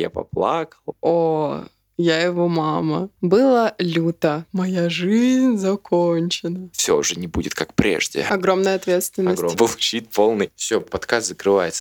я поплакал. О, я его мама. Было люто. Моя жизнь закончена. Все уже не будет как прежде. Огромная ответственность. Огромный. Получит полный. Все, подкаст закрывается.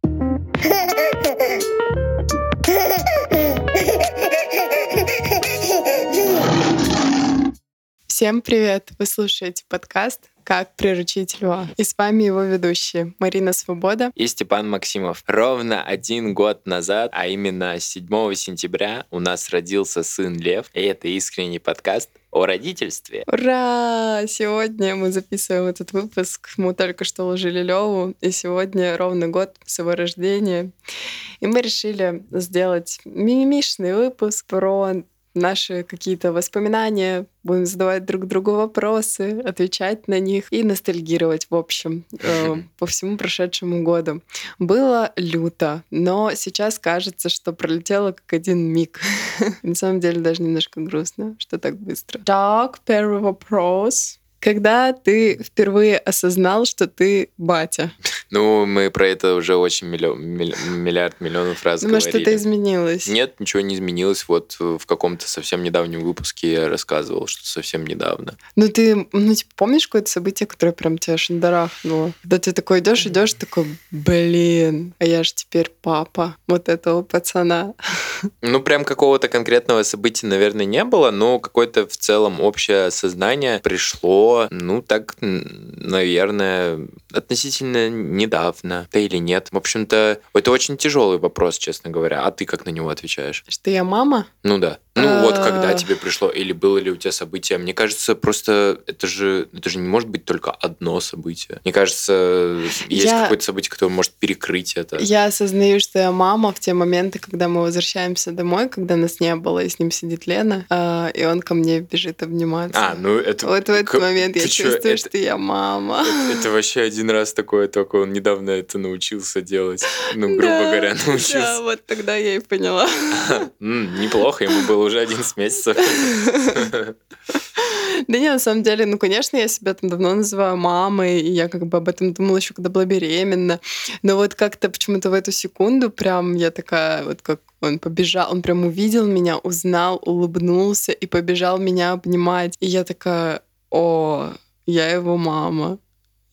Всем привет! Вы слушаете подкаст «Как приручить льва». И с вами его ведущие Марина Свобода и Степан Максимов. Ровно один год назад, а именно 7 сентября, у нас родился сын Лев. И это искренний подкаст о родительстве. Ура! Сегодня мы записываем этот выпуск. Мы только что уложили Леву, и сегодня ровно год с его рождения. И мы решили сделать мимимишный выпуск про наши какие-то воспоминания, будем задавать друг другу вопросы, отвечать на них и ностальгировать, в общем, э, по всему прошедшему году. Было люто, но сейчас кажется, что пролетело как один миг. На самом деле даже немножко грустно, что так быстро. Так, первый вопрос. Когда ты впервые осознал, что ты батя? Ну, мы про это уже очень миллион, миллиард миллионов раз Думаю, говорили. что-то изменилось. Нет, ничего не изменилось. Вот в каком-то совсем недавнем выпуске я рассказывал, что совсем недавно. Ну, ты, ну, типа, помнишь какое-то событие, которое прям тебя шандарахнуло? Когда ты такой идешь, идешь, такой, блин, а я же теперь папа вот этого пацана. Ну, прям какого-то конкретного события, наверное, не было, но какое-то в целом общее сознание пришло ну, так, наверное, относительно недавно. Да или нет? В общем-то, это очень тяжелый вопрос, честно говоря. А ты как на него отвечаешь? Что я мама? Ну да. Ну вот, когда тебе пришло, или было ли у тебя событие? Мне кажется, просто это же, это же не может быть только одно событие. Мне кажется, есть я... какое-то событие, которое может перекрыть это. Я осознаю, что я мама в те моменты, когда мы возвращаемся домой, когда нас не было, и с ним сидит Лена, э, и он ко мне бежит обниматься. А, ну это... Вот в этот момент я чувствую, это... что я мама. Это, это вообще один раз такое, только он недавно это научился делать. Ну, грубо да, говоря, научился. Да, вот тогда я и поняла. Неплохо, ему было уже 11 месяцев. Да не, на самом деле, ну, конечно, я себя там давно называю мамой, и я как бы об этом думала еще, когда была беременна. Но вот как-то почему-то в эту секунду прям я такая, вот как он побежал, он прям увидел меня, узнал, улыбнулся и побежал меня обнимать. И я такая, о, я его мама,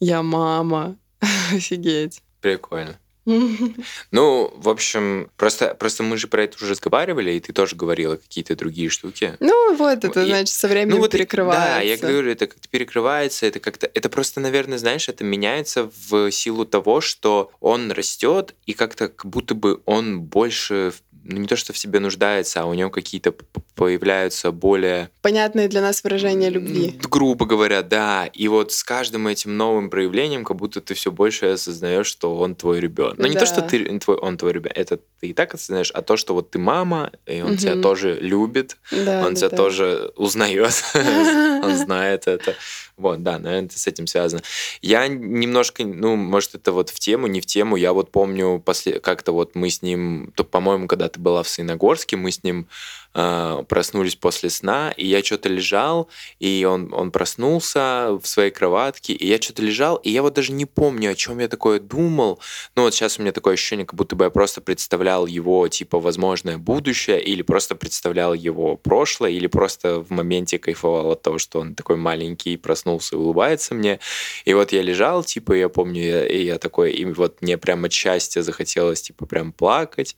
я мама, офигеть. Прикольно. Ну, в общем, просто, просто мы же про это уже разговаривали, и ты тоже говорила какие-то другие штуки. Ну, вот это, и, значит, со временем ну, вот перекрывается. Да, я говорю, это как-то перекрывается, это как-то... Это просто, наверное, знаешь, это меняется в силу того, что он растет, и как-то как будто бы он больше ну, не то, что в себе нуждается, а у него какие-то появляются более... Понятные для нас выражения любви. Грубо говоря, да. И вот с каждым этим новым проявлением, как будто ты все больше осознаешь, что он твой ребенок. Но да. не то, что ты твой, он твой ребенок, это ты и так осознаешь, а то, что вот ты мама, и он угу. тебя тоже любит, да, он да, тебя да. тоже узнает, он знает это. Вот, да, наверное, это с этим связано. Я немножко, ну, может, это вот в тему, не в тему. Я вот помню, после, как-то вот мы с ним, то, по-моему, когда ты была в Сыногорске, мы с ним э, проснулись после сна, и я что-то лежал, и он, он проснулся в своей кроватке, и я что-то лежал, и я вот даже не помню, о чем я такое думал. Ну, вот сейчас у меня такое ощущение, как будто бы я просто представлял его, типа, возможное будущее, или просто представлял его прошлое, или просто в моменте кайфовал от того, что он такой маленький, проснулся и улыбается мне. И вот я лежал, типа, я помню, я, и я такой, и вот мне прям от счастья захотелось, типа, прям плакать,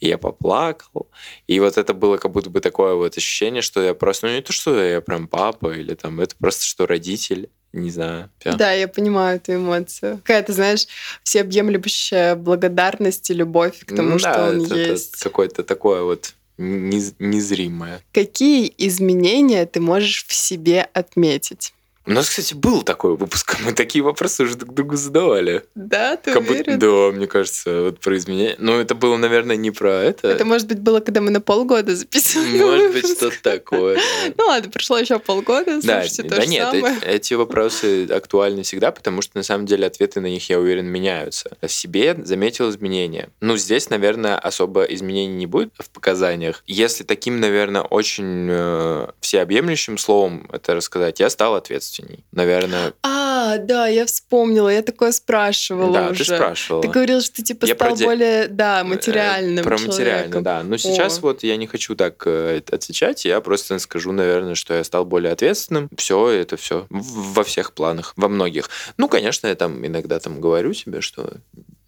и я поплакал. И вот это было как будто бы такое вот ощущение, что я просто, ну не то, что я прям папа, или там, это просто, что родитель, не знаю. Прям. Да, я понимаю эту эмоцию. Какая-то, знаешь, всеобъемлющая благодарность и любовь к тому, ну, что да, он это, есть. Это какое-то такое вот незримое. Какие изменения ты можешь в себе отметить? У нас, кстати, был такой выпуск, мы такие вопросы уже друг другу задавали. Да, ты как уверен? Будто, да, мне кажется, вот про изменения. Но это было, наверное, не про это. Это, может быть, было, когда мы на полгода записывали Может быть, что-то такое. Ну ладно, прошло еще полгода, слушайте, то Да нет, эти вопросы актуальны всегда, потому что, на самом деле, ответы на них, я уверен, меняются. В себе заметил изменения. Ну, здесь, наверное, особо изменений не будет в показаниях. Если таким, наверное, очень э, всеобъемлющим словом это рассказать, я стал ответственным ответственней. Наверное... А, да, я вспомнила, я такое спрашивала Да, уже. ты спрашивала. Ты говорил, что типа Я про стал де- более, да, Э, материальным Про материально, да. Но сейчас О. вот я не хочу так э, отвечать, я просто скажу, наверное, что я стал более ответственным. Все, это все во всех планах, во многих. Ну, конечно, я там иногда там говорю себе, что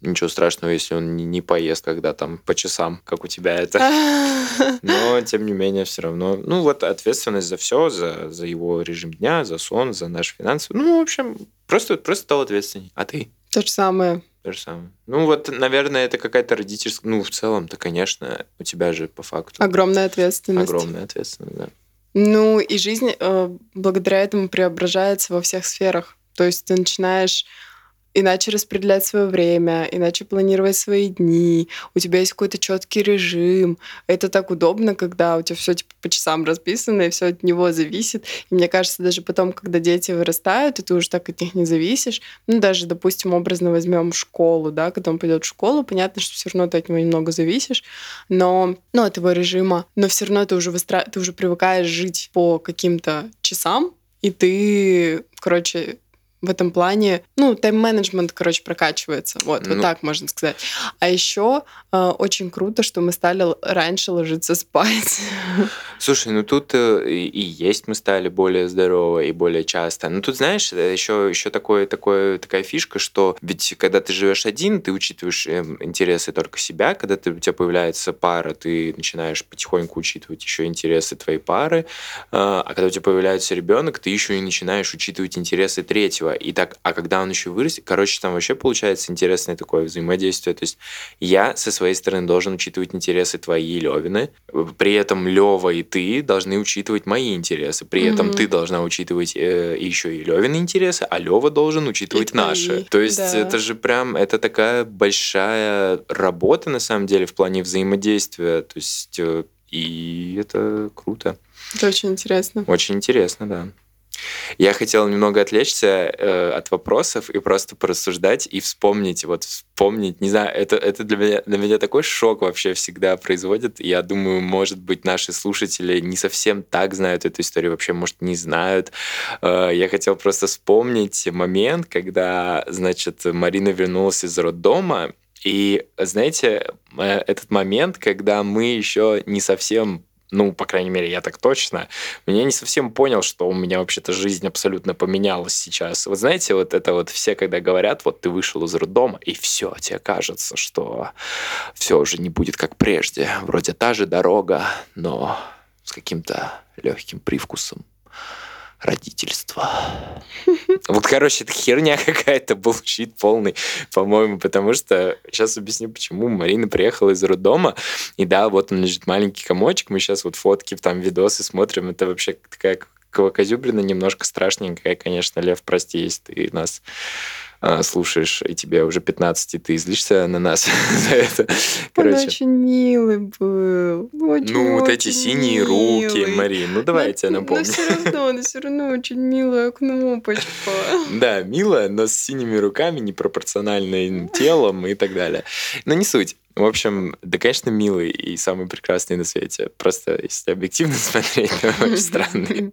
ничего страшного, если он не, поест, когда там по часам, как у тебя это. Но, тем не менее, все равно. Ну, вот ответственность за все, за, за его режим дня, за сон, за наши финансы. Ну, в общем, просто, просто стал ответственней. А ты? То же самое. То же самое. Ну, вот, наверное, это какая-то родительская... Ну, в целом-то, конечно, у тебя же по факту Огромная ответственность. огромная ответственность, да. Ну, и жизнь э, благодаря этому преображается во всех сферах. То есть ты начинаешь иначе распределять свое время, иначе планировать свои дни, у тебя есть какой-то четкий режим. Это так удобно, когда у тебя все типа по часам расписано, и все от него зависит. И мне кажется, даже потом, когда дети вырастают, и ты уже так от них не зависишь, ну, даже, допустим, образно возьмем школу, да, когда он пойдет в школу, понятно, что все равно ты от него немного зависишь, но, ну, от его режима, но все равно ты уже, выстра... ты уже привыкаешь жить по каким-то часам, и ты, короче, в этом плане, ну, тайм-менеджмент, короче, прокачивается. Вот, вот Ну. так можно сказать. А еще очень круто, что мы стали раньше ложиться спать. Слушай, ну тут э, и, и есть мы стали более здоровы и более часто. Ну тут, знаешь, еще, еще такое, такое, такая фишка, что ведь когда ты живешь один, ты учитываешь эм, интересы только себя. Когда ты, у тебя появляется пара, ты начинаешь потихоньку учитывать еще интересы твоей пары. А а когда у тебя появляется ребенок, ты еще и начинаешь учитывать интересы третьего. И так, а когда он еще вырастет, короче, там вообще получается интересное такое взаимодействие. То есть я со своей стороны должен учитывать интересы твои Левины. При этом Лева и ты должны учитывать мои интересы. При этом Мгм. ты должна учитывать э, еще и Левины интересы, а Лева должен учитывать твои, наши. То есть да. это же прям, это такая большая работа на самом деле в плане взаимодействия. То есть э, и это круто. Это очень интересно. Очень интересно, да. Я хотел немного отвлечься э, от вопросов и просто порассуждать и вспомнить, вот вспомнить, не знаю, это, это для, меня, для меня такой шок вообще всегда производит. Я думаю, может быть, наши слушатели не совсем так знают эту историю, вообще, может, не знают. Э, я хотел просто вспомнить момент, когда, значит, Марина вернулась из роддома, и, знаете, э, этот момент, когда мы еще не совсем ну, по крайней мере, я так точно, я не совсем понял, что у меня вообще-то жизнь абсолютно поменялась сейчас. Вот знаете, вот это вот все, когда говорят, вот ты вышел из роддома, и все, тебе кажется, что все уже не будет как прежде. Вроде та же дорога, но с каким-то легким привкусом родительства. Вот, короче, это херня какая-то, bullshit полный, по-моему, потому что... Сейчас объясню, почему. Марина приехала из роддома, и да, вот он лежит маленький комочек, мы сейчас вот фотки, там, видосы смотрим, это вообще такая козюбрина немножко страшненькая, конечно, Лев, прости, если ты нас слушаешь, и тебе уже 15, и ты злишься на нас за это. Он очень милый был. Очень, ну, вот эти очень синие руки, милый. Марин, ну давай я тебе Но напомню. все равно, но все равно очень милая кнопочка. Да, милая, но с синими руками, непропорциональным телом и так далее. Но не суть. В общем, да, конечно, милый и самый прекрасный на свете. Просто, если объективно смотреть, то очень странный.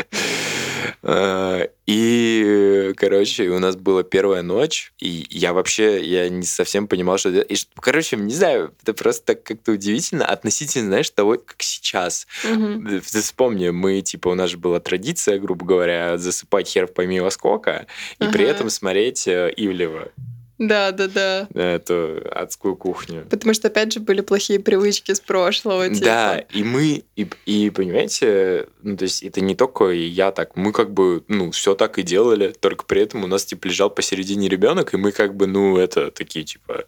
А, И, короче, у нас была первая ночь, и я вообще, я не совсем понимал, что. И, короче, не знаю, это просто так как-то удивительно относительно, знаешь, того, как сейчас. Мгм. Ты вспомни, мы, типа, у нас же была традиция, грубо говоря, засыпать хер пойми во сколько, и при Ага. этом смотреть э, Ивлева, Да, да, да. эту адскую кухню. Потому что, опять же, были плохие привычки с прошлого. Типа. Да, и мы, и, и понимаете, ну, то есть это не только я так, мы как бы, ну, все так и делали, только при этом у нас, типа, лежал посередине ребенок, и мы как бы, ну, это такие, типа,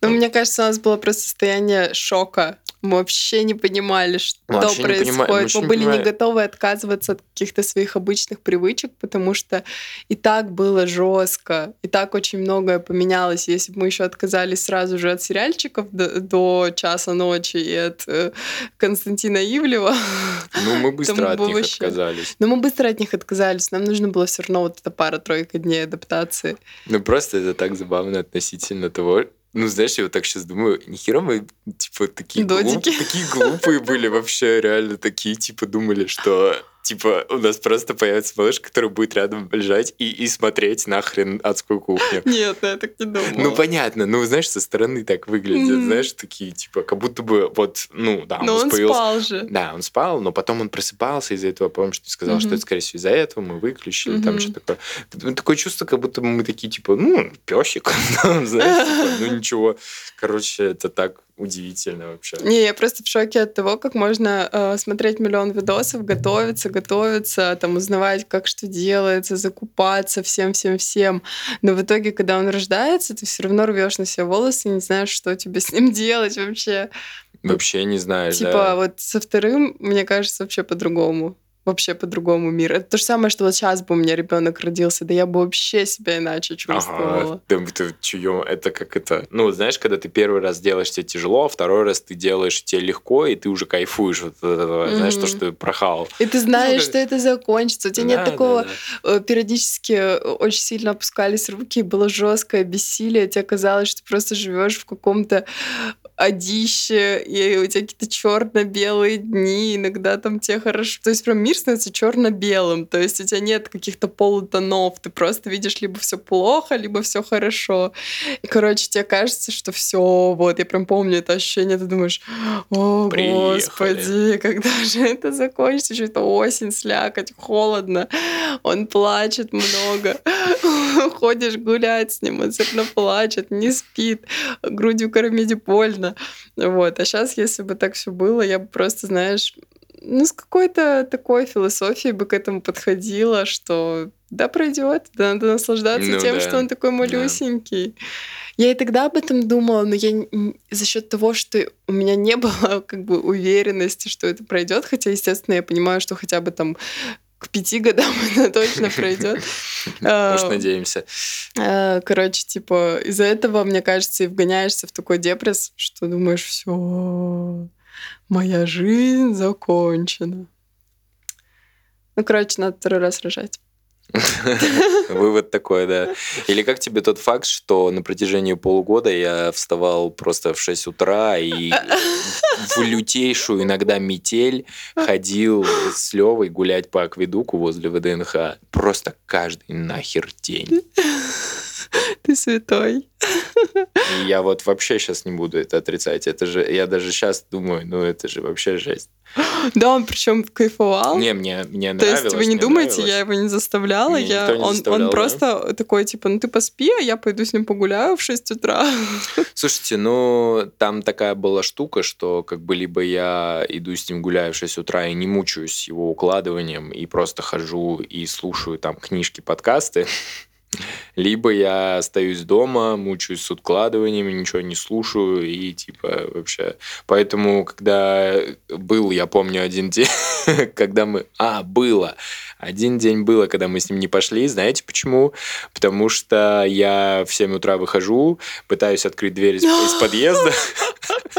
Но мне кажется, у нас было просто состояние шока. Мы вообще не понимали, что вообще происходит. понимали- мы Мы, не были не готовы отказываться от каких-то своих обычных привычек, потому что и так было жестко, и так очень многое поменялось. Если бы мы еще отказались сразу же от сериальчиков до, до часа ночи и от э, Константина Ивлева, ну, мы быстро от них вообще- отказались. но мы быстро от них отказались. Нам нужно было все равно вот эта пара-тройка дней адаптации. Ну, просто это так забавно относительно того, ну, знаешь, я вот так сейчас думаю, нихера мы, типа, такие, глуп- такие глупые были вообще, реально такие, типа, думали, что типа, у нас просто появится малыш, который будет рядом лежать и, и смотреть нахрен адскую кухню. Нет, ну, я так не думала. Ну, понятно. Ну, знаешь, со стороны так выглядит, mm-hmm. знаешь, такие, типа, как будто бы вот, ну, да, но он появился... спал же. Да, он спал, но потом он просыпался из-за этого, помню, что ты сказал, mm-hmm. что это, скорее всего, из-за этого мы выключили, mm-hmm. там что такое. Ну, такое чувство, как будто мы такие, типа, ну, песик, знаешь, типа, ну, ничего. Короче, это так удивительно вообще. Не, я просто в шоке от того, как можно э, смотреть миллион видосов, готовиться, готовиться, там узнавать, как что делается, закупаться всем-всем-всем. Но в итоге, когда он рождается, ты все равно рвешь на себя волосы и не знаешь, что тебе с ним делать вообще. Вообще не знаешь, Типа да. вот со вторым, мне кажется, вообще по-другому вообще по-другому мир. Это то же самое, что вот сейчас бы у меня ребенок родился, да я бы вообще себя иначе чувствовала. Ага, да, ты, чуем, это как это... Ну, знаешь, когда ты первый раз делаешь, тебе тяжело, а второй раз ты делаешь, тебе легко, и ты уже кайфуешь вот от этого, mm-hmm. знаешь, то, что ты прохал. И ты знаешь, ну, что это закончится. У тебя да, нет такого... Да, да. Э, периодически э, очень сильно опускались руки, было жесткое бессилие, тебе казалось, что ты просто живешь в каком-то одище, и у тебя какие-то черно-белые дни, иногда там тебе хорошо. То есть прям мир становится черно-белым, то есть у тебя нет каких-то полутонов, ты просто видишь либо все плохо, либо все хорошо. И, короче, тебе кажется, что все, вот, я прям помню это ощущение, ты думаешь, о, Приехали. господи, когда же это закончится, что это осень, слякоть, холодно, он плачет много, ходишь гулять с ним, он все равно плачет, не спит, грудью кормить больно, можно. Вот. А сейчас, если бы так все было, я бы просто, знаешь, ну, с какой-то такой философией бы к этому подходила, что да, пройдет, да, надо наслаждаться ну, тем, да. что он такой малюсенький. Да. Я и тогда об этом думала, но я за счет того, что у меня не было как бы уверенности, что это пройдет, хотя, естественно, я понимаю, что хотя бы там к пяти годам это точно пройдет. Уж а, надеемся. А, короче, типа, из-за этого, мне кажется, и вгоняешься в такой депресс, что думаешь, все, моя жизнь закончена. Ну, короче, надо второй раз рожать. Вывод такой, да. Или как тебе тот факт, что на протяжении полугода я вставал просто в 6 утра и в лютейшую иногда метель ходил с Левой гулять по акведуку возле ВДНХ. Просто каждый нахер день. Ты святой. И я вот вообще сейчас не буду это отрицать. Это же, я даже сейчас думаю, ну это же вообще жесть. Да, он причем кайфовал. Не, мне, мне нравилось. То есть вы не думаете, нравилось. я его не заставляла? Мне я, не он, заставлял, он да? просто такой, типа, ну ты поспи, а я пойду с ним погуляю в 6 утра. Слушайте, ну там такая была штука, что как бы либо я иду с ним гуляю в 6 утра и не мучаюсь его укладыванием, и просто хожу и слушаю там книжки, подкасты, либо я остаюсь дома, мучаюсь с откладываниями, ничего не слушаю и типа вообще. Поэтому, когда был, я помню, один день, когда мы... А, было. Один день было, когда мы с ним не пошли. Знаете почему? Потому что я в 7 утра выхожу, пытаюсь открыть дверь из, из подъезда,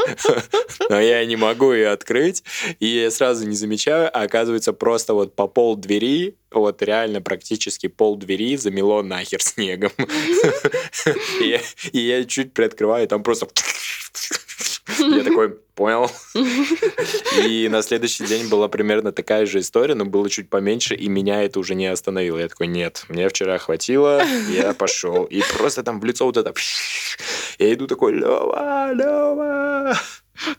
но я не могу ее открыть, и сразу не замечаю, а оказывается просто вот по пол двери вот реально практически пол двери замело нахер снегом. И я чуть приоткрываю, там просто... Я такой, понял. И на следующий день была примерно такая же история, но было чуть поменьше, и меня это уже не остановило. Я такой, нет, мне вчера хватило, я пошел. И просто там в лицо вот это... Я иду такой, Лева, Лева.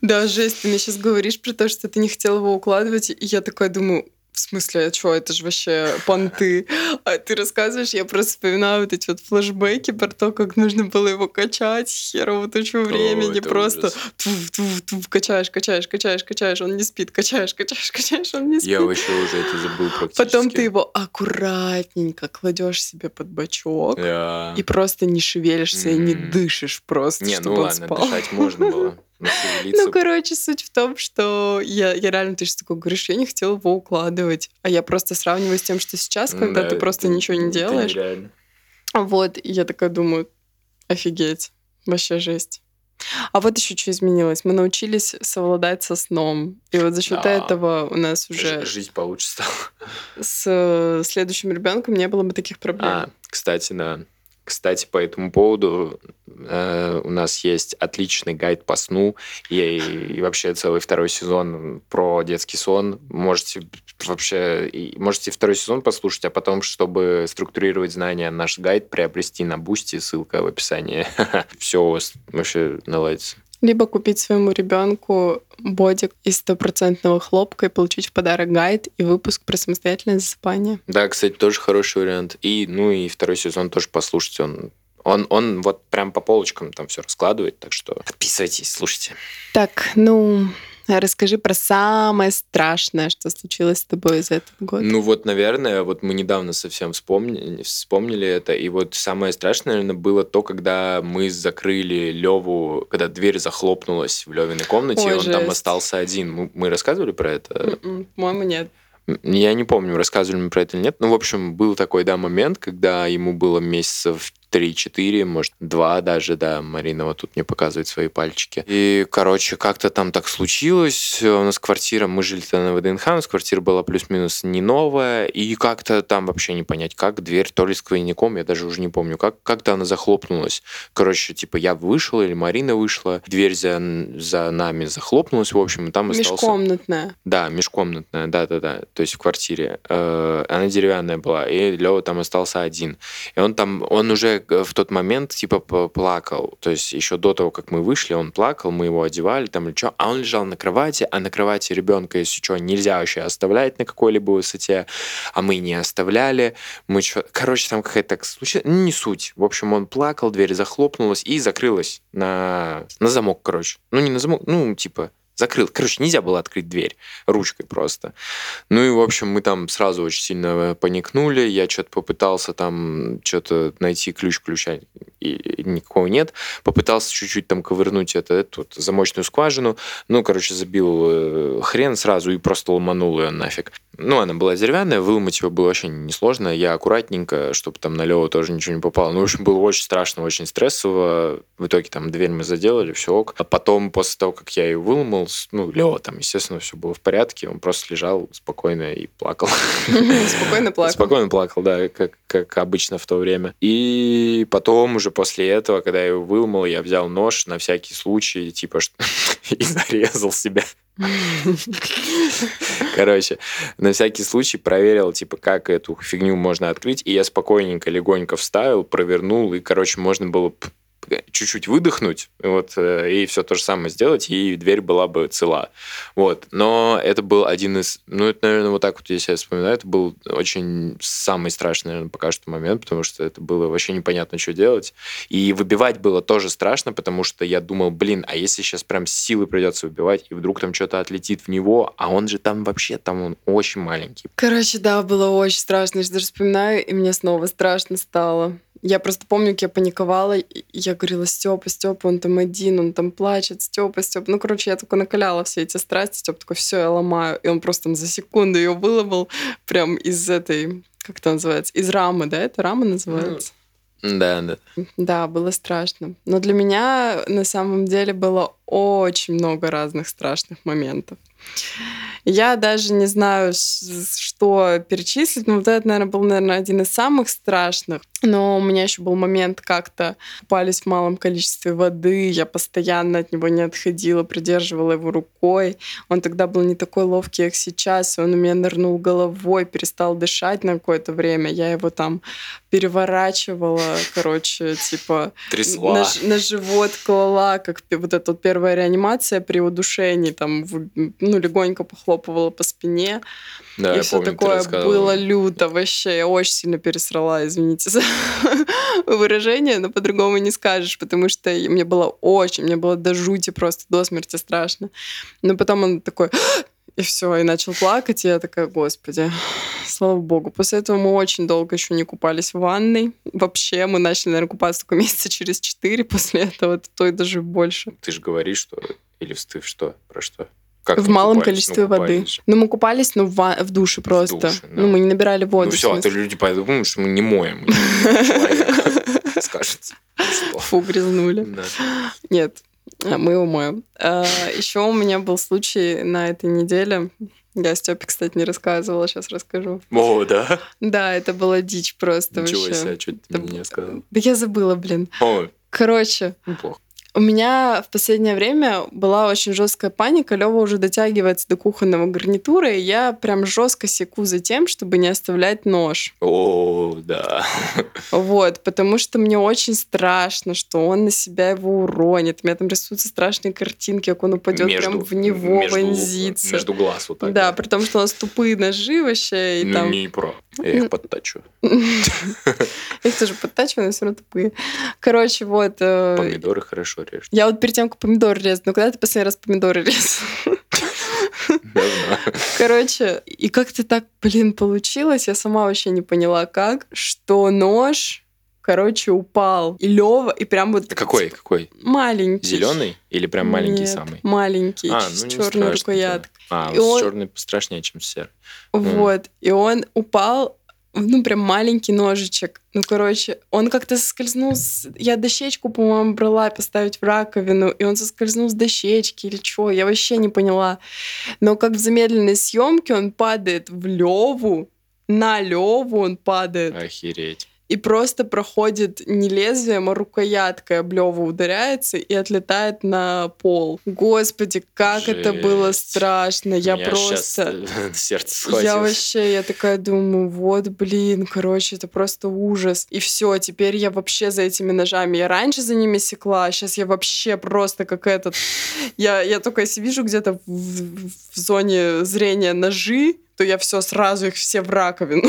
Да, жесть, ты мне сейчас говоришь про то, что ты не хотел его укладывать, и я такая думаю, в смысле, а что, это же вообще понты. А ты рассказываешь, я просто вспоминаю вот эти вот флешбеки про то, как нужно было его качать херово тучу времени. Просто туф, туф, качаешь, качаешь, качаешь, качаешь, он не спит, качаешь, качаешь, качаешь, он не спит. Я вообще уже это забыл практически. Потом ты его аккуратненько кладешь себе под бочок yeah. и просто не шевелишься mm. и не дышишь просто, не, чтобы ну он ладно, спал. дышать можно было. Ну, короче, суть в том, что я, я реально, ты же такой говоришь, я не хотела его укладывать, а я просто сравниваю с тем, что сейчас, когда да, ты просто это, ничего не делаешь. Нереально. Вот, и я такая думаю, офигеть, вообще жесть. А вот еще что изменилось. Мы научились совладать со сном. И вот за счет да. этого у нас уже... Жизнь получше стала. С следующим ребенком не было бы таких проблем. А, кстати, да. Кстати, по этому поводу э, у нас есть отличный гайд по сну и, и вообще целый второй сезон про детский сон. Можете вообще и можете второй сезон послушать, а потом, чтобы структурировать знания, наш гайд приобрести на Бусти, ссылка в описании. Все у вас вообще наладится. Либо купить своему ребенку бодик из стопроцентного хлопка и получить в подарок гайд и выпуск про самостоятельное засыпание. Да, кстати, тоже хороший вариант. И, ну и второй сезон тоже послушать, он он, он вот прям по полочкам там все раскладывает, так что подписывайтесь, слушайте. Так, ну, Расскажи про самое страшное, что случилось с тобой из этого года. Ну вот, наверное, вот мы недавно совсем вспомнили, вспомнили это, и вот самое страшное, наверное, было то, когда мы закрыли Леву, когда дверь захлопнулась в Левиной комнате, Ой, и он жесть. там остался один. Мы, мы рассказывали про это? М-м, по-моему, нет. Я не помню, рассказывали мы про это или нет. Ну, в общем, был такой, да, момент, когда ему было месяцев 3-4, может, 2 даже, да, Марина вот тут мне показывает свои пальчики. И, короче, как-то там так случилось. У нас квартира, мы жили тогда на ВДНХ, у нас квартира была плюс-минус не новая, и как-то там вообще не понять, как дверь, то ли с сквозняком, я даже уже не помню, как, как-то она захлопнулась. Короче, типа, я вышел или Марина вышла, дверь за, за нами захлопнулась, в общем, и там остался... Межкомнатная. Да, межкомнатная, да-да-да, то есть в квартире. Э, она деревянная была, и Лева там остался один. И он там, он уже в тот момент типа плакал. То есть еще до того, как мы вышли, он плакал, мы его одевали там или что, а он лежал на кровати, а на кровати ребенка, если что, нельзя вообще оставлять на какой-либо высоте, а мы не оставляли. Мы что... Короче, там какая-то так случилось. Ну, не суть. В общем, он плакал, дверь захлопнулась и закрылась на, на замок, короче. Ну, не на замок, ну, типа, закрыл. Короче, нельзя было открыть дверь ручкой просто. Ну и, в общем, мы там сразу очень сильно паникнули. Я что-то попытался там что-то найти ключ ключа, и никакого нет. Попытался чуть-чуть там ковырнуть это, эту замочную скважину. Ну, короче, забил э, хрен сразу и просто ломанул ее нафиг. Ну, она была деревянная, выломать его было вообще несложно. Я аккуратненько, чтобы там на Леву тоже ничего не попало. Ну, в общем, было очень страшно, очень стрессово. В итоге там дверь мы заделали, все ок. А потом, после того, как я ее выломал, ну, Лева там, естественно, все было в порядке. Он просто лежал спокойно и плакал. Спокойно плакал. Спокойно плакал, да, как, как обычно в то время. И потом уже после этого, когда я его выломал, я взял нож на всякий случай, типа, и зарезал себя. Короче, на всякий случай проверил, типа, как эту фигню можно открыть, и я спокойненько, легонько вставил, провернул, и, короче, можно было чуть-чуть выдохнуть, вот, э, и все то же самое сделать, и дверь была бы цела. Вот. Но это был один из... Ну, это, наверное, вот так вот, если я вспоминаю, это был очень самый страшный, наверное, пока что момент, потому что это было вообще непонятно, что делать. И выбивать было тоже страшно, потому что я думал, блин, а если сейчас прям силы придется выбивать, и вдруг там что-то отлетит в него, а он же там вообще, там он очень маленький. Короче, да, было очень страшно. Я даже вспоминаю, и мне снова страшно стало. Я просто помню, как я паниковала, я говорила, Степа, Степа, он там один, он там плачет, Степа, Степа. Ну, короче, я только накаляла все эти страсти, Степа такой, все, я ломаю. И он просто там за секунду ее выломал прям из этой, как это называется, из рамы, да? Это рама называется? Да, да. Да, было страшно. Но для меня на самом деле было очень много разных страшных моментов. Я даже не знаю, что перечислить, но вот это, наверное, был, наверное, один из самых страшных. Но у меня еще был момент, как-то купались в малом количестве воды, я постоянно от него не отходила, придерживала его рукой. Он тогда был не такой ловкий, как сейчас, он у меня нырнул головой, перестал дышать на какое-то время. Я его там переворачивала, короче, типа Трясла. На, на живот клала, как вот эта вот первая реанимация при удушении, там, ну, легонько похлопывала по спине. Да, и я все помню, такое было люто вообще. Я очень сильно пересрала, извините за выражение, но по-другому не скажешь, потому что мне было очень, мне было до жути просто, до смерти страшно. Но потом он такой, и все, и начал плакать, и я такая, господи, слава богу. После этого мы очень долго еще не купались в ванной. Вообще, мы начали, наверное, купаться только месяца через четыре после этого, то и даже больше. Ты же говоришь, что... Или ты что? Про что? Как в малом количестве ну, воды. Ну, мы купались, ну, в, в душе просто. В душе, да. Ну, мы не набирали воду. Ну, все, а то люди подумают, что мы не моем. Скажется. Фу, грязнули. Нет, А, мы его моем. А, еще у меня был случай на этой неделе. Я Степе, кстати, не рассказывала, сейчас расскажу. О, да? Да, это была дичь просто Ничего вообще. себе, что ты мне не сказал. Да я забыла, блин. О, Короче, неплохо. У меня в последнее время была очень жесткая паника. Лева уже дотягивается до кухонного гарнитура, и я прям жестко секу за тем, чтобы не оставлять нож. О, да. Вот, потому что мне очень страшно, что он на себя его уронит. У меня там рисуются страшные картинки, как он упадет прям в него, между, вонзится. Между глаз вот так. Да, при том, что у нас тупые ножи вообще, и Ну, там... не про. Я их подтачу. Их тоже подтачиваю, но все равно тупые. Короче, вот... э, Помидоры хорошо режут. Я вот перед тем, как помидоры резать, ну когда ты последний раз помидоры резал? Давно. Короче, и как-то так, блин, получилось, я сама вообще не поняла, как, что нож, короче, упал. И Лева, и прям вот... Какой? Какой? Маленький. Зеленый или прям маленький Нет, самый? маленький, А, с ну черной рукояткой. А, И он- черный пострашнее, чем серый. Вот. И он упал, ну, прям маленький ножичек. Ну, короче, он как-то соскользнул с... Я дощечку, по-моему, брала поставить в раковину, и он соскользнул с дощечки или что, я вообще не поняла. Но как в замедленной съемке он падает в Леву, на Леву он падает. Охереть. И просто проходит не лезвием, а рукояткой об Леву ударяется и отлетает на пол. Господи, как это было Жесть. страшно. Я У меня просто... щас сердце Я схватилось. вообще, я такая думаю, вот, блин, короче, это просто ужас. И все, теперь я вообще за этими ножами. Я раньше за ними секла, а сейчас я вообще просто как этот... Я, я только если вижу где-то в- в зоне зрения ножи, то я все сразу их все в раковину.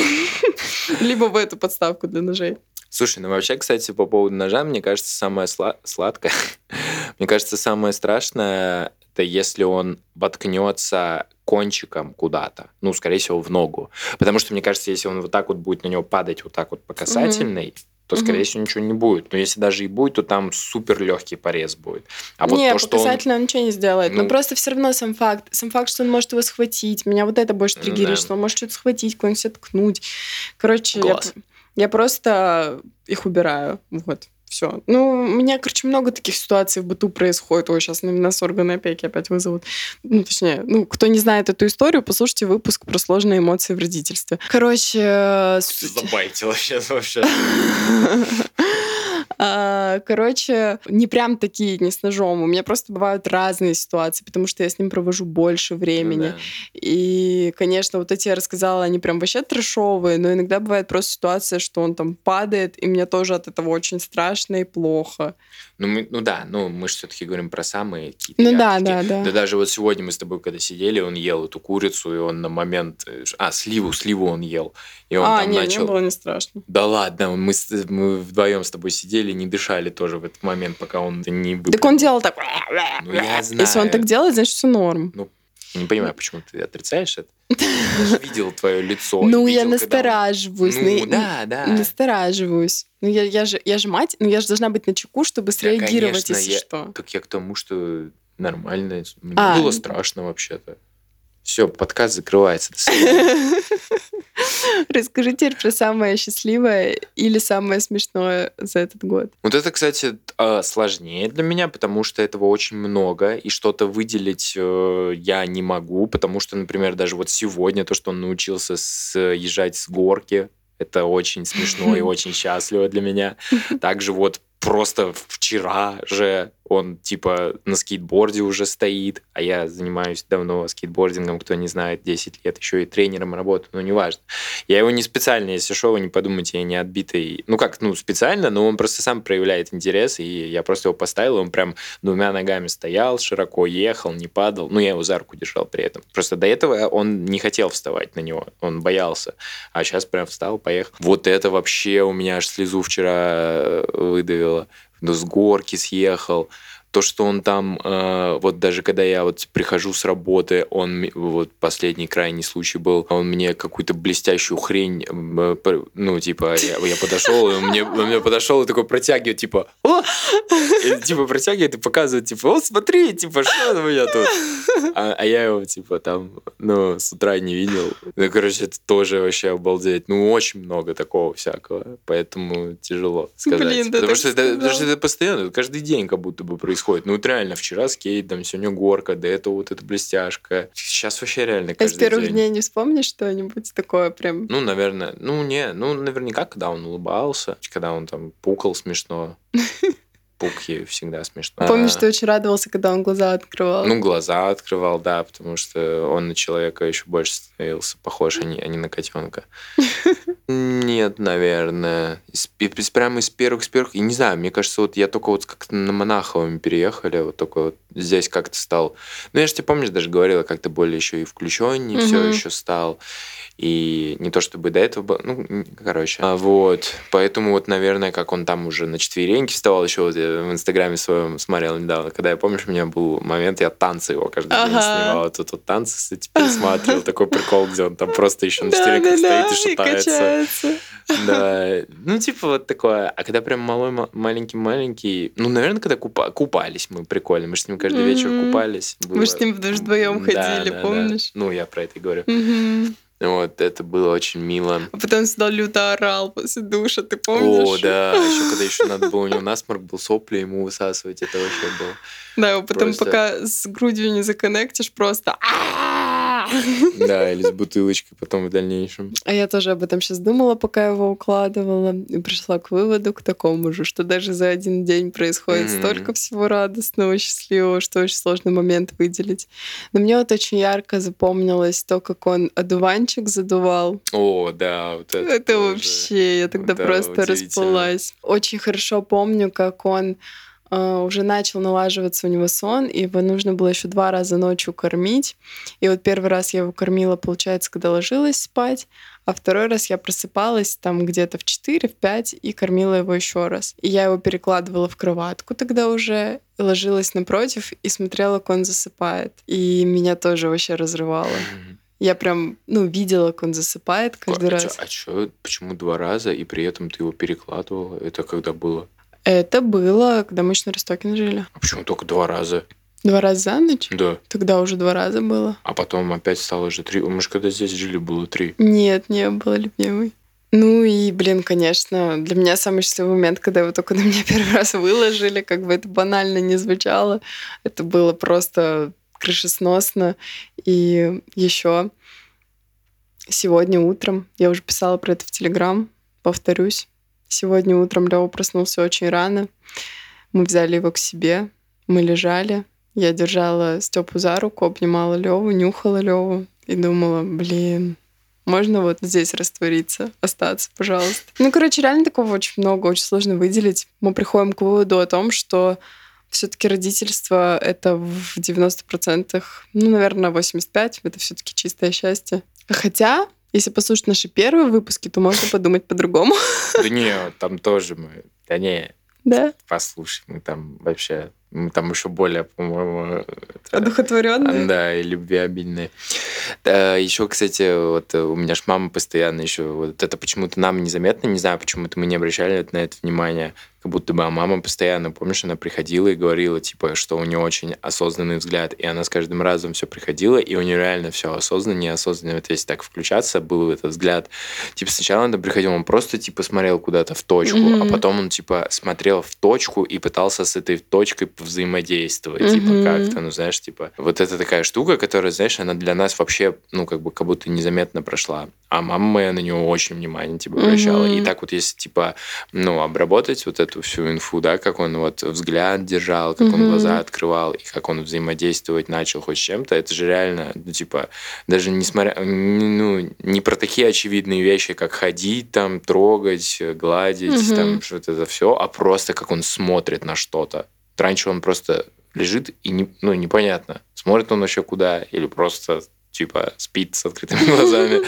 Либо в эту подставку для ножей. Слушай, ну вообще, кстати, по поводу ножа, мне кажется, самое сла- сладкое, мне кажется, самое страшное, это если он воткнется кончиком куда-то, ну, скорее всего, в ногу. Потому что, мне кажется, если он вот так вот будет на него падать вот так вот по касательной, то, скорее Мгм. всего, ничего не будет. Но если даже и будет, то там супер легкий порез будет. А вот не, то, что он... показательно он ничего не сделает. Ну- Но просто все равно сам факт, сам факт, что он может его схватить. Меня вот это больше триггерит, да. что он может что-то схватить, куда-нибудь ткнуть. Короче, я, я просто их убираю. Вот. Все. Ну, у меня, короче, много таких ситуаций в быту происходит. Ой, сейчас нас органы опеки опять вызовут. Ну, точнее, ну, кто не знает эту историю, послушайте выпуск про сложные эмоции в родительстве. Короче, э, с- Забайтила сейчас вообще. А, Короче, не прям такие, не с ножом. У меня просто бывают разные ситуации, потому что я с ним провожу больше времени. Да. И, конечно, вот эти я рассказала, они прям вообще трешовые, но иногда бывает просто ситуация, что он там падает, и мне тоже от этого очень страшно и плохо. Ну, мы- ну да, ну мы же все-таки говорим про самые какие-то Ну да, да, да. Да даже вот сегодня мы с тобой когда сидели, он ел эту курицу, и он на момент... э, А, сливу, сливу он ел. И он а, там не, начал... не было не страшно. Да ладно, мы, мы вдвоем с тобой сидели, не дышали тоже в этот момент, пока он не выплюнул. Так он делал так. Ну, я Если он знаю. так делает, значит, все норм. Не понимаю, почему ты отрицаешь это. Я же видел твое лицо. Ну, видел, я когда он- настораживаюсь. Ну, ну, да, да. Настораживаюсь. Ну, я, я, же, я же мать, ну, я же должна быть на чеку, чтобы среагировать, конечно, если я- что. Так я к тому, что нормально. Мне А. было страшно вообще-то. Все, подкаст закрывается. Расскажи теперь про самое счастливое или самое смешное за этот год. Вот это, кстати, э, сложнее для меня, потому что этого очень много, и что-то выделить э, я не могу, потому что, например, даже вот сегодня то, что он научился съезжать с горки, это очень смешно и очень счастливо для меня. Также вот просто вчера же он типа на скейтборде уже стоит, а я занимаюсь давно скейтбордингом, кто не знает, 10 лет, еще и тренером работаю, но неважно. Я его не специально, если что, вы не подумайте, я не отбитый. Ну как, ну специально, но он просто сам проявляет интерес, и я просто его поставил, он прям двумя ногами стоял, широко ехал, не падал. Ну, я его за руку держал при этом. Просто до этого он не хотел вставать на него, он боялся. А сейчас прям встал, поехал. Вот это вообще у меня аж слезу вчера э, выдавило. Ну, с горки съехал. То, что он там, э, вот даже когда я вот прихожу с работы, он, вот последний крайний случай был, он мне какую-то блестящую хрень, э, ну, типа, я, я подошел, и он мне, он мне подошел и такой протягивает, типа, о! И, типа, протягивает и показывает, типа, о, смотри, типа, что у меня тут? А, а я его, типа, там, ну, с утра не видел. Ну, короче, это тоже вообще обалдеть. Ну, очень много такого всякого, поэтому тяжело сказать. Блин, да потому, что это, потому что это постоянно, каждый день как будто бы происходит. Происходит. Ну, вот реально, вчера скейт, там, сегодня горка, да это вот эта блестяшка. Сейчас вообще реально каждый А с первых день. дней не вспомнишь что-нибудь такое прям? Ну, наверное, ну, не, ну, наверняка, когда он улыбался, когда он там пукал смешно. Пуки всегда смешно. Помнишь, что очень радовался, когда он глаза открывал? Ну, глаза открывал, да, потому что он на человека еще больше становился похож, а не, а не на котенка. Нет, наверное. Из, из, прямо из первых, с первых. И не знаю, мне кажется, вот я только вот как-то на Монаховом переехали, вот только вот здесь как-то стал. Ну, я же тебе помнишь, даже говорила, как-то более еще и включеннее все еще стал. И не то чтобы до этого было, ну, короче. А вот, поэтому вот, наверное, как он там уже на четвереньки вставал, еще вот в Инстаграме своем смотрел недавно, когда я, помнишь, у меня был момент, я танцы его каждый ага. день снимал, тут вот танцы пересматривал, такой прикол, где он там просто еще на четвереньках стоит и шатается. Да, ну, типа вот такое. А когда прям малой, маленький-маленький, ну, наверное, когда купались мы прикольно, мы же с ним каждый вечер купались. Мы же с ним вдвоем ходили, помнишь? Ну, я про это и говорю. Вот, это было очень мило. А потом сюда люто орал после душа, ты помнишь? О, да, еще когда еще надо было, у него насморк был, сопли ему высасывать, это вообще было. Да, потом пока с грудью не законнектишь, просто да, или с бутылочкой потом в дальнейшем. А я тоже об этом сейчас думала, пока его укладывала, и пришла к выводу, к такому же, что даже за один день происходит mm-hmm. столько всего радостного, счастливого, что очень сложный момент выделить. Но мне вот очень ярко запомнилось то, как он одуванчик задувал. О, да, вот это. Это тоже. вообще, я тогда да, просто расплылась. Очень хорошо помню, как он уже начал налаживаться у него сон, и его нужно было еще два раза ночью кормить. И вот первый раз я его кормила, получается, когда ложилась спать, а второй раз я просыпалась там где-то в 4, в 5 и кормила его еще раз. И я его перекладывала в кроватку тогда уже, ложилась напротив и смотрела, как он засыпает. И меня тоже вообще разрывало. Я прям, ну, видела, как он засыпает каждый а, раз. А, чё, почему два раза, и при этом ты его перекладывала? Это когда было? Это было, когда мы еще на Ростокино жили. А почему только два раза? Два раза за ночь? Да. Тогда уже два раза было. А потом опять стало уже три. Мы же когда здесь жили, было три. Нет, не было, любимый. Ну и, блин, конечно, для меня самый счастливый момент, когда его только на меня первый раз выложили, как бы это банально не звучало. Это было просто крышесносно. И еще сегодня утром, я уже писала про это в Телеграм, повторюсь, Сегодня утром Лева проснулся очень рано. Мы взяли его к себе, мы лежали. Я держала Степу за руку, обнимала Леву, нюхала Леву и думала, блин, можно вот здесь раствориться, остаться, пожалуйста. Ну, короче, реально такого очень много, очень сложно выделить. Мы приходим к выводу о том, что все-таки родительство — это в 90%, ну, наверное, 85% это все-таки чистое счастье. Хотя если послушать наши первые выпуски, то можно подумать по-другому. Да не, там тоже мы... Да не, да? Послушай, мы там вообще мы там еще более, по-моему... Одухотворенные? Да, и любвеобильные. Да, еще, кстати, вот у меня ж мама постоянно еще... Вот это почему-то нам незаметно, не знаю, почему-то мы не обращали на это внимание как будто бы, а мама постоянно, помнишь, она приходила и говорила, типа, что у нее очень осознанный взгляд, и она с каждым разом все приходила, и у нее реально все осознанно, неосознанно, вот если так включаться, был этот взгляд. Типа, сначала он приходил, он просто, типа, смотрел куда-то в точку, mm-hmm. а потом он, типа, смотрел в точку и пытался с этой точкой взаимодействовать, mm-hmm. типа, как-то, ну, знаешь, типа, вот это такая штука, которая, знаешь, она для нас вообще, ну, как бы, как будто незаметно прошла. А мама моя на него очень внимание, типа, обращала. Mm-hmm. И так вот, если, типа, ну, обработать вот эту всю инфу, да, как он вот взгляд держал, как mm-hmm. он глаза открывал, и как он взаимодействовать начал хоть с чем-то, это же реально, ну, типа, даже несмотря, ну, не про такие очевидные вещи, как ходить там, трогать, гладить, mm-hmm. там, что-то это все, а просто как он смотрит на что-то. Раньше он просто лежит и не, ну, непонятно, смотрит он вообще куда, или просто типа спит с открытыми глазами.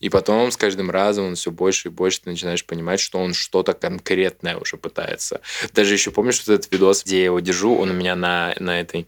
И потом с каждым разом он все больше и больше ты начинаешь понимать, что он что-то конкретное уже пытается. Даже еще помнишь вот этот видос, где я его держу, он у меня на, на этой,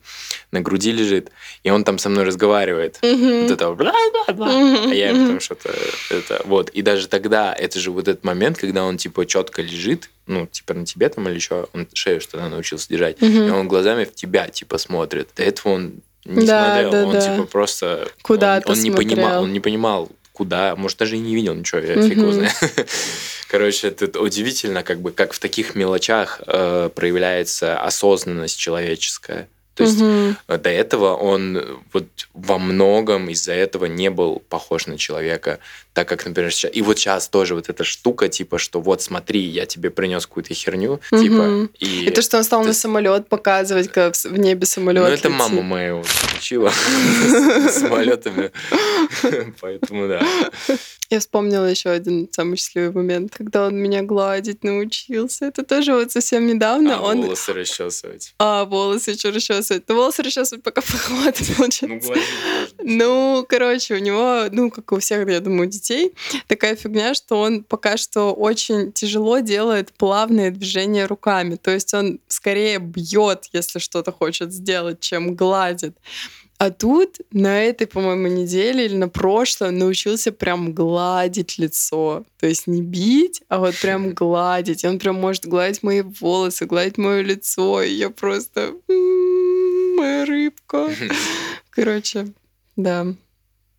на груди лежит, и он там со мной разговаривает. Вот это бла-бла-бла. А я там что-то... Это, вот. И даже тогда, это же вот этот момент, когда он типа четко лежит, ну, типа на тебе там или еще, он шею что-то научился держать, и он глазами в тебя типа смотрит. До этого он не да, смотрел, да, он да. типа просто куда он, он не понимал, он не понимал куда, может, даже и не видел ничего, я фиг его знаю. Короче, это удивительно, как бы, как в таких мелочах э, проявляется осознанность человеческая. То есть угу. до этого он вот во многом из-за этого не был похож на человека, так как, например, сейчас... И вот сейчас тоже вот эта штука, типа, что вот смотри, я тебе принес какую-то херню, угу. типа... И, и то, что он стал ты... на самолет показывать, как в небе самолет Ну, это мама моя его учила самолетами. Поэтому да. Я вспомнила еще один самый счастливый момент, когда он меня гладить научился. Это тоже вот совсем недавно. А, он... волосы расчесывать. А, волосы еще расчесывать. Ну, волосы расчесывать пока прохладно получается. Ну, ну, короче, у него, ну, как у всех, я думаю, детей, такая фигня, что он пока что очень тяжело делает плавные движения руками. То есть он скорее бьет, если что-то хочет сделать, чем гладит. А тут на этой, по-моему, неделе или на прошлой научился прям гладить лицо. То есть не бить, а вот прям гладить. И он прям может гладить мои волосы, гладить мое лицо. И я просто... Моя рыбка. Короче, да.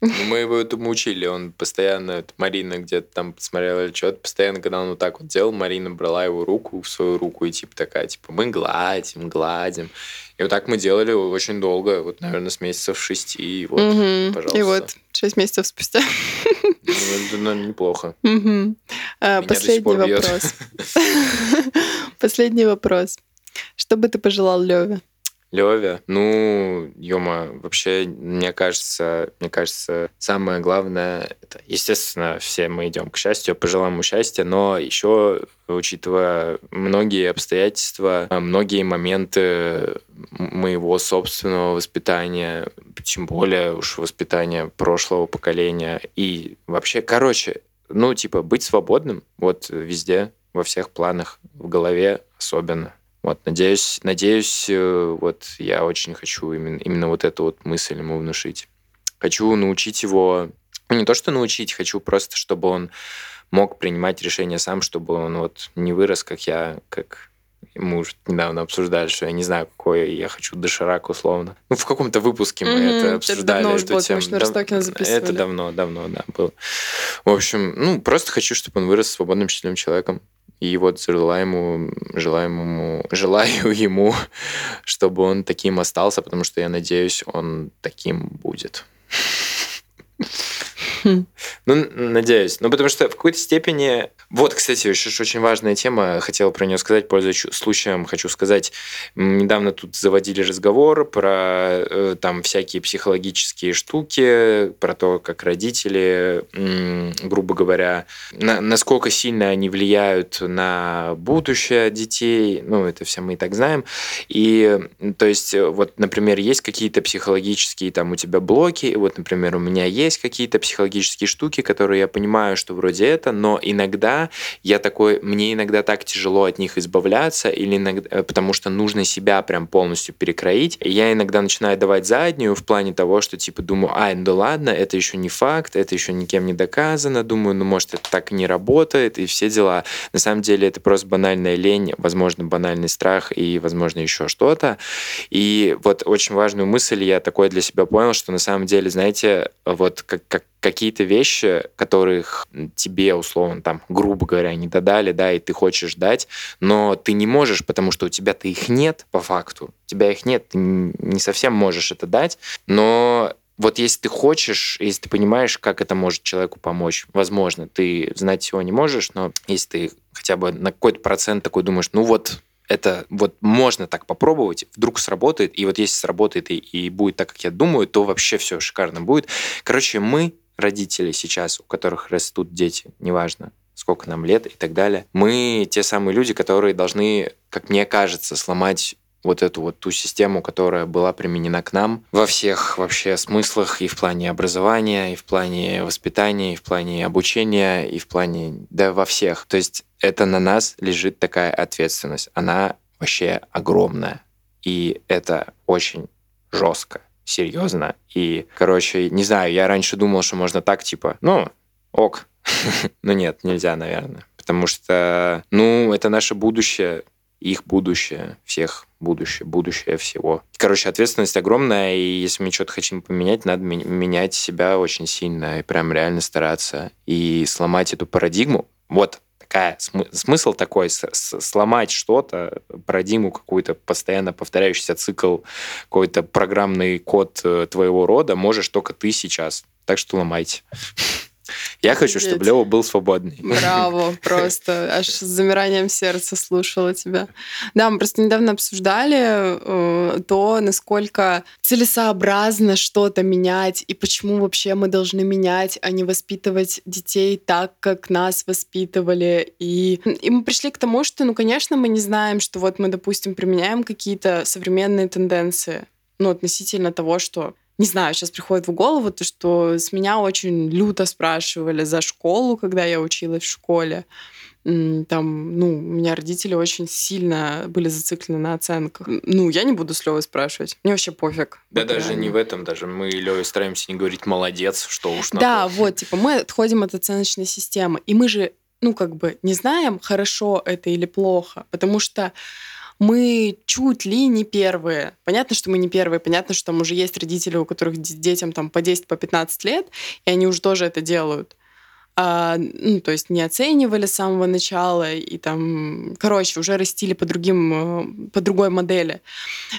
Ну, мы его этому учили, он постоянно, Марина где-то там посмотрела или что-то, постоянно, когда он вот так вот делал, Марина брала его руку в свою руку и типа такая, типа, мы гладим, гладим. И вот так мы делали очень долго, вот, наверное, с месяцев шести, и вот, угу. пожалуйста. И вот, шесть месяцев спустя. Ну, это, наверное, неплохо. Угу. А, последний вопрос. Последний вопрос. Что бы ты пожелал Леве? Леве, ну, Ёма, вообще, мне кажется, мне кажется, самое главное, это, естественно, все мы идем к счастью, пожелаем ему счастья, но еще, учитывая многие обстоятельства, многие моменты моего собственного воспитания, тем более уж воспитания прошлого поколения, и вообще, короче, ну, типа, быть свободным вот везде, во всех планах, в голове особенно. Вот, надеюсь, надеюсь, э, вот я очень хочу именно, именно вот эту вот мысль ему внушить. Хочу научить его, ну, не то что научить, хочу просто, чтобы он мог принимать решения сам, чтобы он вот не вырос, как я, как мы уже недавно обсуждали, что я не знаю, какой я хочу доширак условно. Ну, в каком-то выпуске мы mm-hmm. это обсуждали. Это давно эту тему. Дав... Это давно, давно, да, было. В общем, ну, просто хочу, чтобы он вырос свободным, счастливым человеком. И вот желаю ему, желаю ему, желаю ему, чтобы он таким остался, потому что я надеюсь, он таким будет. Ну, надеюсь. Ну, потому что в какой-то степени... Вот, кстати, еще очень важная тема, хотел про нее сказать, пользуясь случаем, хочу сказать. Недавно тут заводили разговор про э, там всякие психологические штуки, про то, как родители, грубо говоря, на, насколько сильно они влияют на будущее детей. Ну, это все мы и так знаем. И, то есть, вот, например, есть какие-то психологические там у тебя блоки, и вот, например, у меня есть какие-то психологические психологические штуки, которые я понимаю, что вроде это, но иногда я такой, мне иногда так тяжело от них избавляться, или иногда, э, потому что нужно себя прям полностью перекроить. Я иногда начинаю давать заднюю в плане того, что типа думаю, ай, ну ладно, это еще не факт, это еще никем не доказано, думаю, ну может это так не работает, и все дела. На самом деле это просто банальная лень, возможно, банальный страх и, возможно, еще что-то. И вот очень важную мысль я такой для себя понял, что на самом деле, знаете, вот как, как какие-то вещи, которых тебе, условно, там, грубо говоря, не додали, да, и ты хочешь дать, но ты не можешь, потому что у тебя-то их нет по факту. У тебя их нет, ты не совсем можешь это дать, но вот если ты хочешь, если ты понимаешь, как это может человеку помочь, возможно, ты знать всего не можешь, но если ты хотя бы на какой-то процент такой думаешь, ну вот это вот можно так попробовать, вдруг сработает, и вот если сработает и, и будет так, как я думаю, то вообще все шикарно будет. Короче, мы родители сейчас, у которых растут дети, неважно, сколько нам лет и так далее, мы те самые люди, которые должны, как мне кажется, сломать вот эту вот ту систему, которая была применена к нам во всех вообще смыслах и в плане образования, и в плане воспитания, и в плане обучения, и в плане, да, во всех. То есть это на нас лежит такая ответственность. Она вообще огромная. И это очень жестко серьезно. И, короче, не знаю, я раньше думал, что можно так, типа, ну, ок. Но нет, нельзя, наверное. Потому что, ну, это наше будущее. их будущее, всех будущее, будущее всего. Короче, ответственность огромная, и если мы что-то хотим поменять, надо менять себя очень сильно и прям реально стараться и сломать эту парадигму. Вот такая смысл такой сломать что-то, парадигму какую-то постоянно повторяющийся цикл, какой-то программный код э, твоего рода можешь только ты сейчас. Так что ломайте. Я хочу, чтобы Лева был свободный. Браво, просто аж с замиранием сердца слушала тебя. Да, мы просто недавно обсуждали э, то, насколько целесообразно что-то менять и почему вообще мы должны менять, а не воспитывать детей так, как нас воспитывали. И, и мы пришли к тому, что, ну, конечно, мы не знаем, что вот мы, допустим, применяем какие-то современные тенденции, ну, относительно того, что не знаю, сейчас приходит в голову то, что с меня очень люто спрашивали за школу, когда я училась в школе. Там, ну, у меня родители очень сильно были зациклены на оценках. Ну, я не буду с Левой спрашивать. Мне вообще пофиг. Да вот даже реально. не в этом, даже мы Леве стараемся не говорить молодец, что уж на Да, то. вот, типа, мы отходим от оценочной системы. И мы же, ну, как бы не знаем, хорошо это или плохо, потому что мы чуть ли не первые. Понятно, что мы не первые, понятно, что там уже есть родители, у которых детям там по 10, по 15 лет, и они уже тоже это делают. А, ну, то есть не оценивали с самого начала и там, короче, уже растили по другим, э, по другой модели.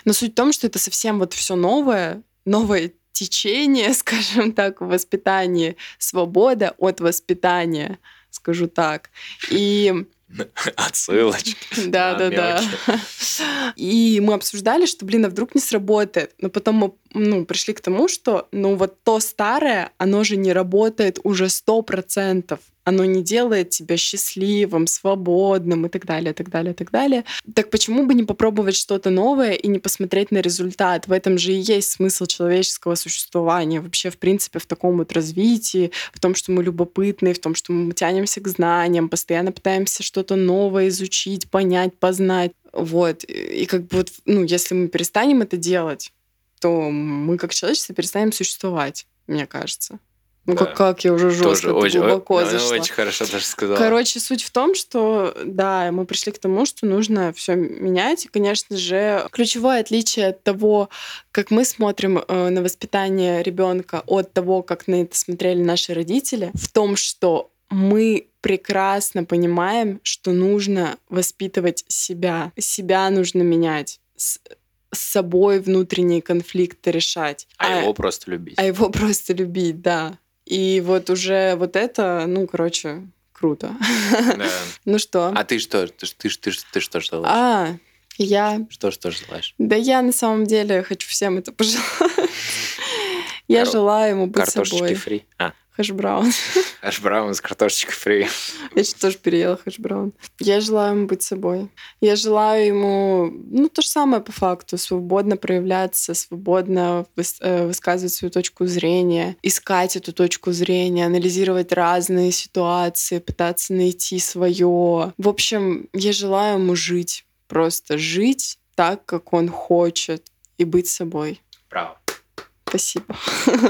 Но суть в том, что это совсем вот все новое, новое течение, скажем так, в воспитании, свобода от воспитания, скажу так. И Отсылочки. Да, да, да. И мы обсуждали, что, блин, а вдруг не сработает. Но потом мы ну, пришли к тому, что ну вот то старое, оно же не работает уже сто процентов оно не делает тебя счастливым, свободным и так далее, так далее, так далее. Так почему бы не попробовать что-то новое и не посмотреть на результат? В этом же и есть смысл человеческого существования, вообще, в принципе, в таком вот развитии, в том, что мы любопытны, в том, что мы тянемся к знаниям, постоянно пытаемся что-то новое изучить, понять, познать. Вот. И как бы вот, ну, если мы перестанем это делать, то мы как человечество перестанем существовать, мне кажется. Ну да. как, как я уже жестко очень, глубоко о, зашла. Очень хорошо даже сказала. Короче, суть в том, что да, мы пришли к тому, что нужно все менять. И, конечно же, ключевое отличие от того, как мы смотрим э, на воспитание ребенка, от того, как на это смотрели наши родители, в том, что мы прекрасно понимаем, что нужно воспитывать себя. Себя нужно менять с собой внутренние конфликты решать. А, а его просто любить. А его просто любить, да. И вот уже вот это, ну, короче, круто. Да. ну что? А ты что? Ты, ты, ты, ты что желаешь? А, я... Что, что желаешь? Да я на самом деле хочу всем это пожелать. Я желаю ему быть собой. Картошечки фри. А. Хэш-браун. Хэш-браун с картошечкой фри. Я сейчас тоже переела хэш-браун. Я желаю ему быть собой. Я желаю ему, ну, то же самое по факту, свободно проявляться, свободно выс- э, высказывать свою точку зрения, искать эту точку зрения, анализировать разные ситуации, пытаться найти свое. В общем, я желаю ему жить. Просто жить так, как он хочет, и быть собой. Браво. Спасибо.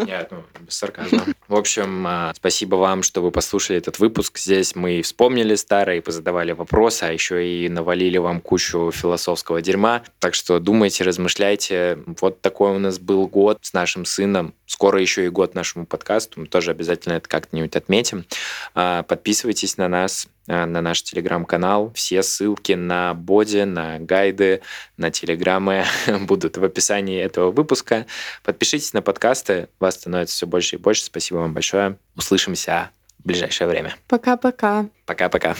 Нет, ну, без сарказма. В общем, а, спасибо вам, что вы послушали этот выпуск. Здесь мы вспомнили старое и позадавали вопросы, а еще и навалили вам кучу философского дерьма. Так что думайте, размышляйте. Вот такой у нас был год с нашим сыном. Скоро еще и год нашему подкасту. Мы тоже обязательно это как-нибудь отметим. А, подписывайтесь на нас Э, на наш телеграм-канал. Все ссылки на боди, на гайды, на телеграммы будут в описании этого выпуска. Подпишитесь на подкасты, вас становится все больше и больше. Спасибо вам большое. Услышимся в ближайшее время. Пока-пока. Пока-пока.